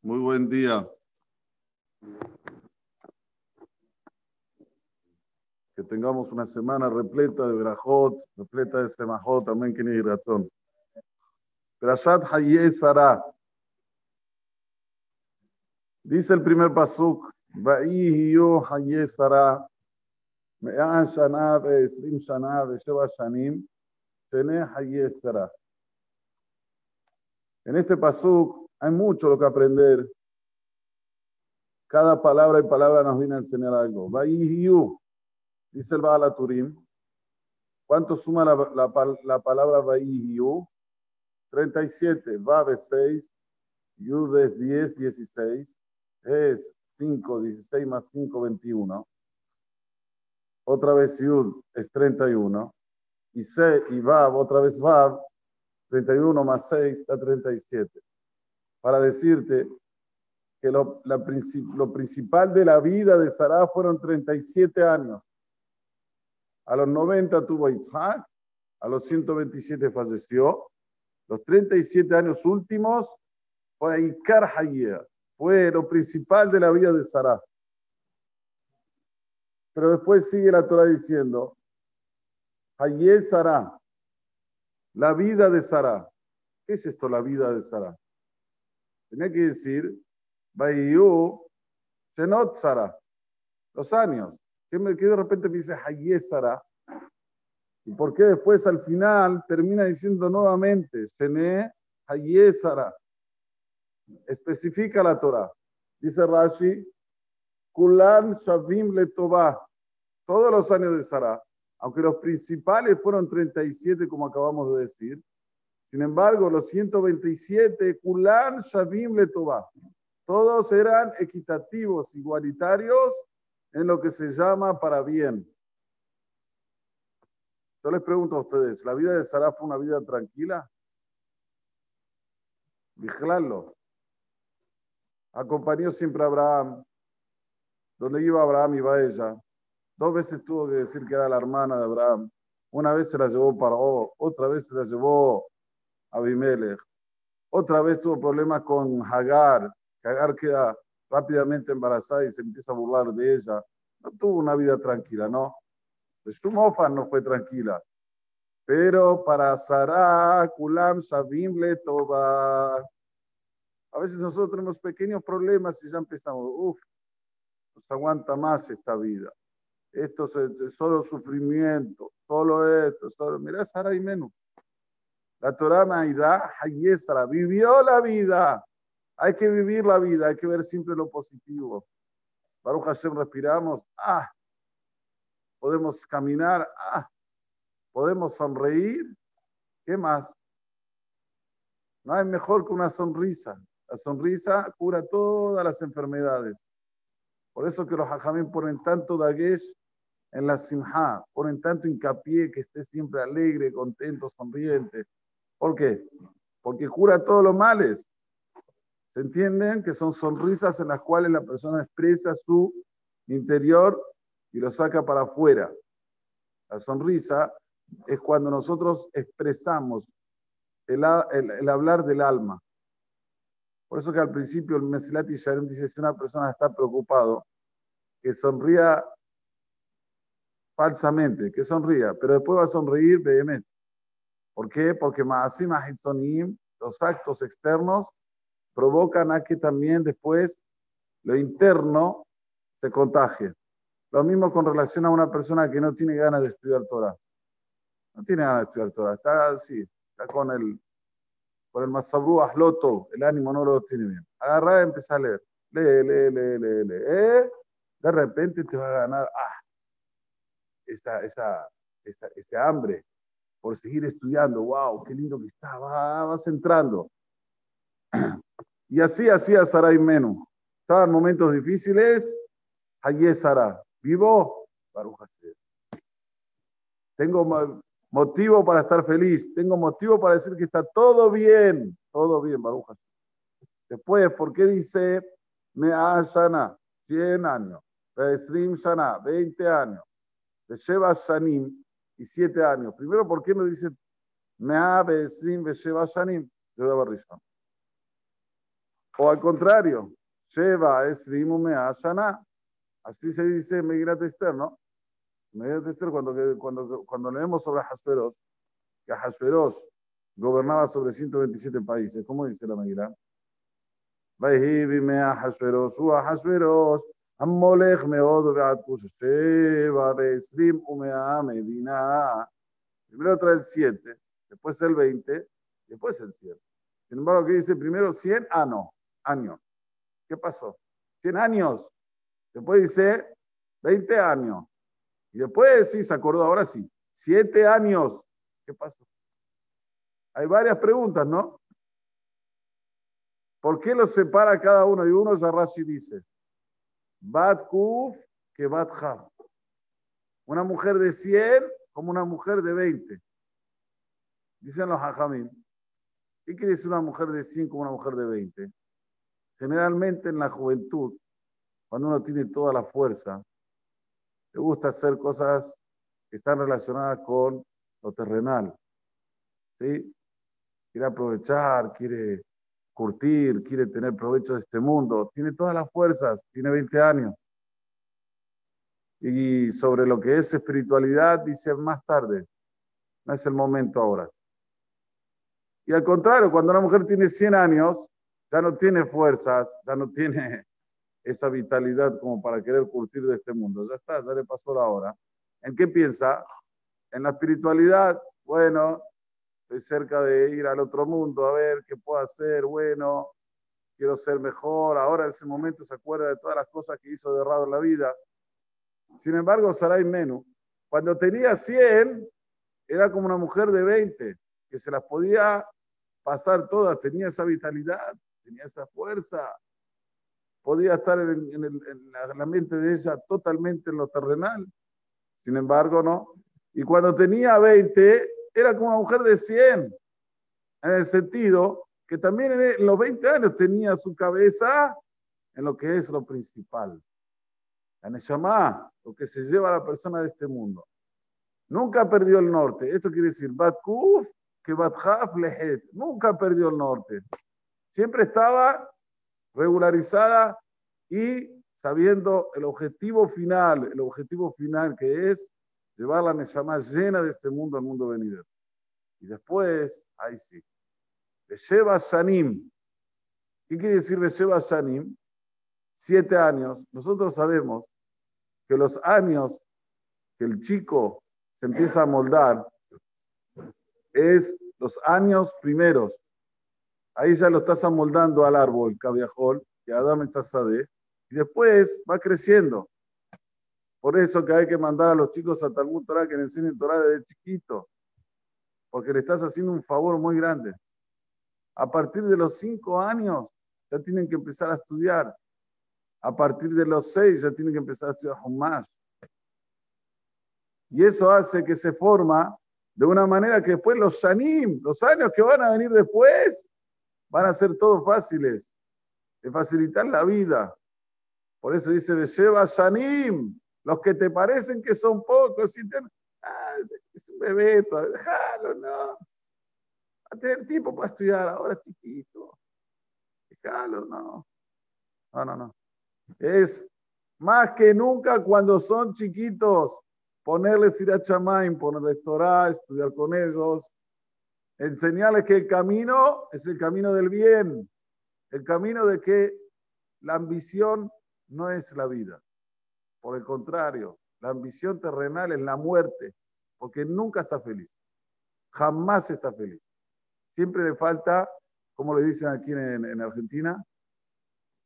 Muy buen día. Que tengamos una semana repleta de Berajot, repleta de Semajot, también que ni razón. Perashat Hayé Sara. Dice el primer pasuk, Va'ihiyo Hayé Sara, Me'an Shana, Ve'esrim Shana, Ve'sheva Shanim, Tene Hayé Sara. En este pasuk hay mucho lo que aprender. Cada palabra y palabra nos viene a enseñar algo. Va'ihiyu, dice el Baal Turim. ¿Cuánto suma la, la, la palabra Va'ihiyu? 37, Vav es 6, Yud es 10, 16, es 5, 16 más 5, 21. Otra vez Yud es 31. Y, se, y Vav, otra vez Vav, 31 más 6 da 37. Para decirte que lo, principal de la vida de Sarah fueron 37 años. A los 90 tuvo Isaac, a los 127 falleció. Los 37 años últimos fue Hayya, fue lo principal de la vida de Sarah. Pero después sigue la Torah diciendo, Hayye Sarah, la vida de Sarah. ¿Qué es esto, la vida de Sarah? Tenía que decir, Bayu, Senot Sarah, los años. ¿Qué, me, de repente me dice Hayye Sarah? ¿Y por qué después al final termina diciendo nuevamente, Sene Hayye Sarah? Especifica la Torah. Dice Rashi, Kulan Shavim Letová. Todos los años de Sarah aunque los principales fueron 37, como acabamos de decir. Sin embargo, los 127, Kulan Shavim Letová, todos eran equitativos, igualitarios en lo que se llama para bien. Yo les pregunto a ustedes, ¿la vida de Sarah fue una vida tranquila? Vigilarlo. Acompañó siempre a Abraham. Donde iba Abraham, iba ella. Dos veces tuvo que decir que era la hermana de Abraham. Una vez se la llevó para otra vez se la llevó Abimelech. Otra vez tuvo problemas con Hagar. Hagar queda rápidamente embarazada y se empieza a burlar de ella. No tuvo una vida tranquila, ¿no? Shumofan no fue tranquila. Pero para Sarah, Kulam, Shabim, Letoba. A veces nosotros tenemos pequeños problemas y ya empezamos, uff, nos aguanta más esta vida esto es solo sufrimiento, solo esto, solo. Mira, Sara y menos. La Torah Maida, Hayesara, vivió la vida. Hay que vivir la vida, hay que ver siempre lo positivo. Baruch Hashem, respiramos, ah, podemos caminar, ah, podemos sonreír. ¿Qué más? No hay mejor que una sonrisa. La sonrisa cura todas las enfermedades. Por eso que los hajamim ponen tanto dagesh en la simha, ponen tanto hincapié que esté siempre alegre, contento, sonriente. ¿Por qué? Porque cura todos los males. ¿Se entienden? Que son sonrisas en las cuales la persona expresa su interior y lo saca para afuera. La sonrisa es cuando nosotros expresamos el, hablar del alma. Por eso que al principio el Mesilat Sharem dice, si una persona está preocupado, que sonría falsamente, que sonría, pero después va a sonreír vehemente. ¿Por qué? Porque Maasim los actos externos, provocan a que también después lo interno se contagie. Lo mismo con relación a una persona que no tiene ganas de estudiar Torah. No tiene ganas de estudiar Torah, está así, está con el, con el Masabru Asloto, el ánimo no lo tiene bien. Agarra y empieza a leer. Lee, lee, lee, lee, lee. ¿Eh? De repente te va a ganar, ah, esa, esa, ese hambre por seguir estudiando. ¡Wow! ¡Qué lindo que está! vas entrando. Y así hacía Sarai Menú. Estaban momentos difíciles. Allí Sara. ¿Vivo? Tengo motivo para estar feliz. Tengo motivo para decir que está todo bien. Todo bien, Baruja. Después, ¿por qué dice me Shana? 100 años. Slim Shana, 20 años de Sheva Shanim y siete años. Primero, ¿por qué no dice Mea Besim Besheva Shanim? Lleva Rishon. O al contrario, Sheva Esrim Mea Shana. Así se dice Megirat Esther, ¿no? Megirat Esther, cuando, cuando, cuando leemos sobre Hasperos, que Hasperos gobernaba sobre 127 países, ¿cómo dice la Megirat? Vahibi Mea Hasperos, Ua Hasperos. המולך מאוד ועד כוש שבע ועשרים ומאה medina. Primero trae el 7, después el 20, después el 7. Sin embargo, aquí dice primero 100 ah, no, años. ¿Qué pasó? 100 años. Después dice 20 años. Y después sí, se acordó, ahora sí. 7 años. ¿Qué pasó? Hay varias preguntas, ¿no? ¿Por qué los separa cada uno? Y uno Rashi dice, Bat Kuf que Bat Ha. Una mujer de 100 como una mujer de 20. Dicen los hajamim. ¿Qué quiere decir una mujer de 100 como una mujer de 20? Generalmente en la juventud, cuando uno tiene toda la fuerza, le gusta hacer cosas que están relacionadas con lo terrenal. ¿sí? Quiere aprovechar, quiere curtir, quiere tener provecho de este mundo, tiene todas las fuerzas, tiene 20 años. Y sobre lo que es espiritualidad, dice más tarde, no es el momento ahora. Y al contrario, cuando una mujer tiene 100 años, ya no tiene fuerzas, ya no tiene esa vitalidad como para querer curtir de este mundo. Ya está, ya le pasó la hora. ¿En qué piensa? En la espiritualidad, bueno, cerca de ir al otro mundo, a ver qué puedo hacer, bueno, quiero ser mejor, ahora en ese momento se acuerda de todas las cosas que hizo de errado en la vida. Sin embargo, Sarai Menu, cuando tenía 100, era como una mujer de 20, que se las podía pasar todas, tenía esa vitalidad, tenía esa fuerza, podía estar en, la mente de ella totalmente en lo terrenal. Sin embargo, no. Y cuando tenía 20, era como una mujer de 100, en el sentido que también en los 20 años tenía su cabeza en lo que es lo principal. La Neshama, lo que se lleva a la persona de este mundo. Nunca perdió el norte. Esto quiere decir, Bat Kuf, que Bat Lehet. Nunca perdió el norte. Siempre estaba regularizada y sabiendo el objetivo final, el objetivo final que es llevar la Neshama llena de este mundo al mundo venidero. Y después, ahí sí, Sheba Shanim. ¿Qué quiere decir Sheba Shanim? Siete años. Nosotros sabemos que los años que el chico se empieza a moldar es los años primeros. Ahí ya lo estás amoldando al árbol, cabiajol, que Adam está y después va creciendo. Por eso que hay que mandar a los chicos a Talmud Torah que le enseñen Torah desde chiquito, porque le estás haciendo un favor muy grande. A partir de los cinco años ya tienen que empezar a estudiar. A partir de los seis ya tienen que empezar a estudiar más. Y eso hace que se forma de una manera que después los shanim, los años que van a venir después, van a ser todos fáciles, de facilitar la vida. Por eso dice, lleva shanim, los que te parecen que son pocos, y ah, es un bebé, déjalo, no. Va a tener tiempo para estudiar, ahora chiquito. Déjalo, no. No, no, no. Es más que nunca cuando son chiquitos, ponerles ir a chamain, ponerles Torah, estudiar con ellos, enseñarles que el camino es el camino del bien, el camino de que la ambición no es la vida. Por el contrario, la ambición terrenal es la muerte, porque nunca está feliz. Jamás está feliz. Siempre le falta, como le dicen aquí en, Argentina,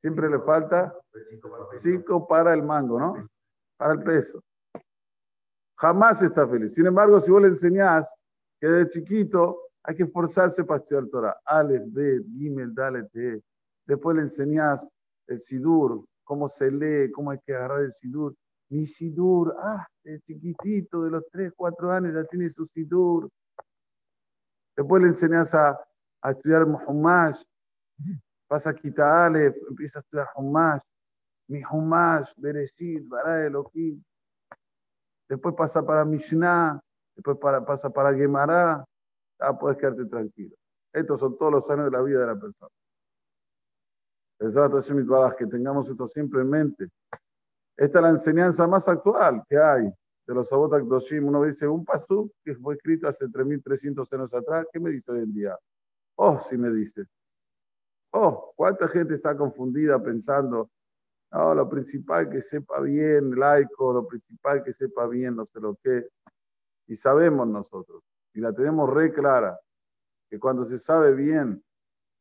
siempre le falta cinco para el mango, ¿no? Para el peso. Jamás está feliz. Sin embargo, si vos le enseñás que de chiquito hay que esforzarse para estudiar Torah, Aleph, Bet, Gimel, Dalet, Después le enseñás el Sidur, cómo se lee, cómo hay que agarrar el sidur. Mi sidur, ah, el chiquitito de los 3, 4 años ya tiene su sidur. Después le enseñas a, estudiar Humash, pasa a quitar empieza a estudiar Humash, mi Humash, Bereshit, Bara Elohim. Después pasa para Mishnah, después para, pasa para Gemara, ah, puedes quedarte tranquilo. Estos son todos los años de la vida de la persona. Que tengamos esto siempre en mente. Esta es la enseñanza más actual que hay de los Sabot Akdoshim. Uno dice, un pasú que fue escrito hace 3.300 años atrás, ¿qué me dice hoy en día? Oh, sí me dice. Oh, cuánta gente está confundida pensando, no, lo principal que sepa bien laico, lo principal que sepa bien no sé lo qué. Y sabemos nosotros, y la tenemos re clara, que cuando se sabe bien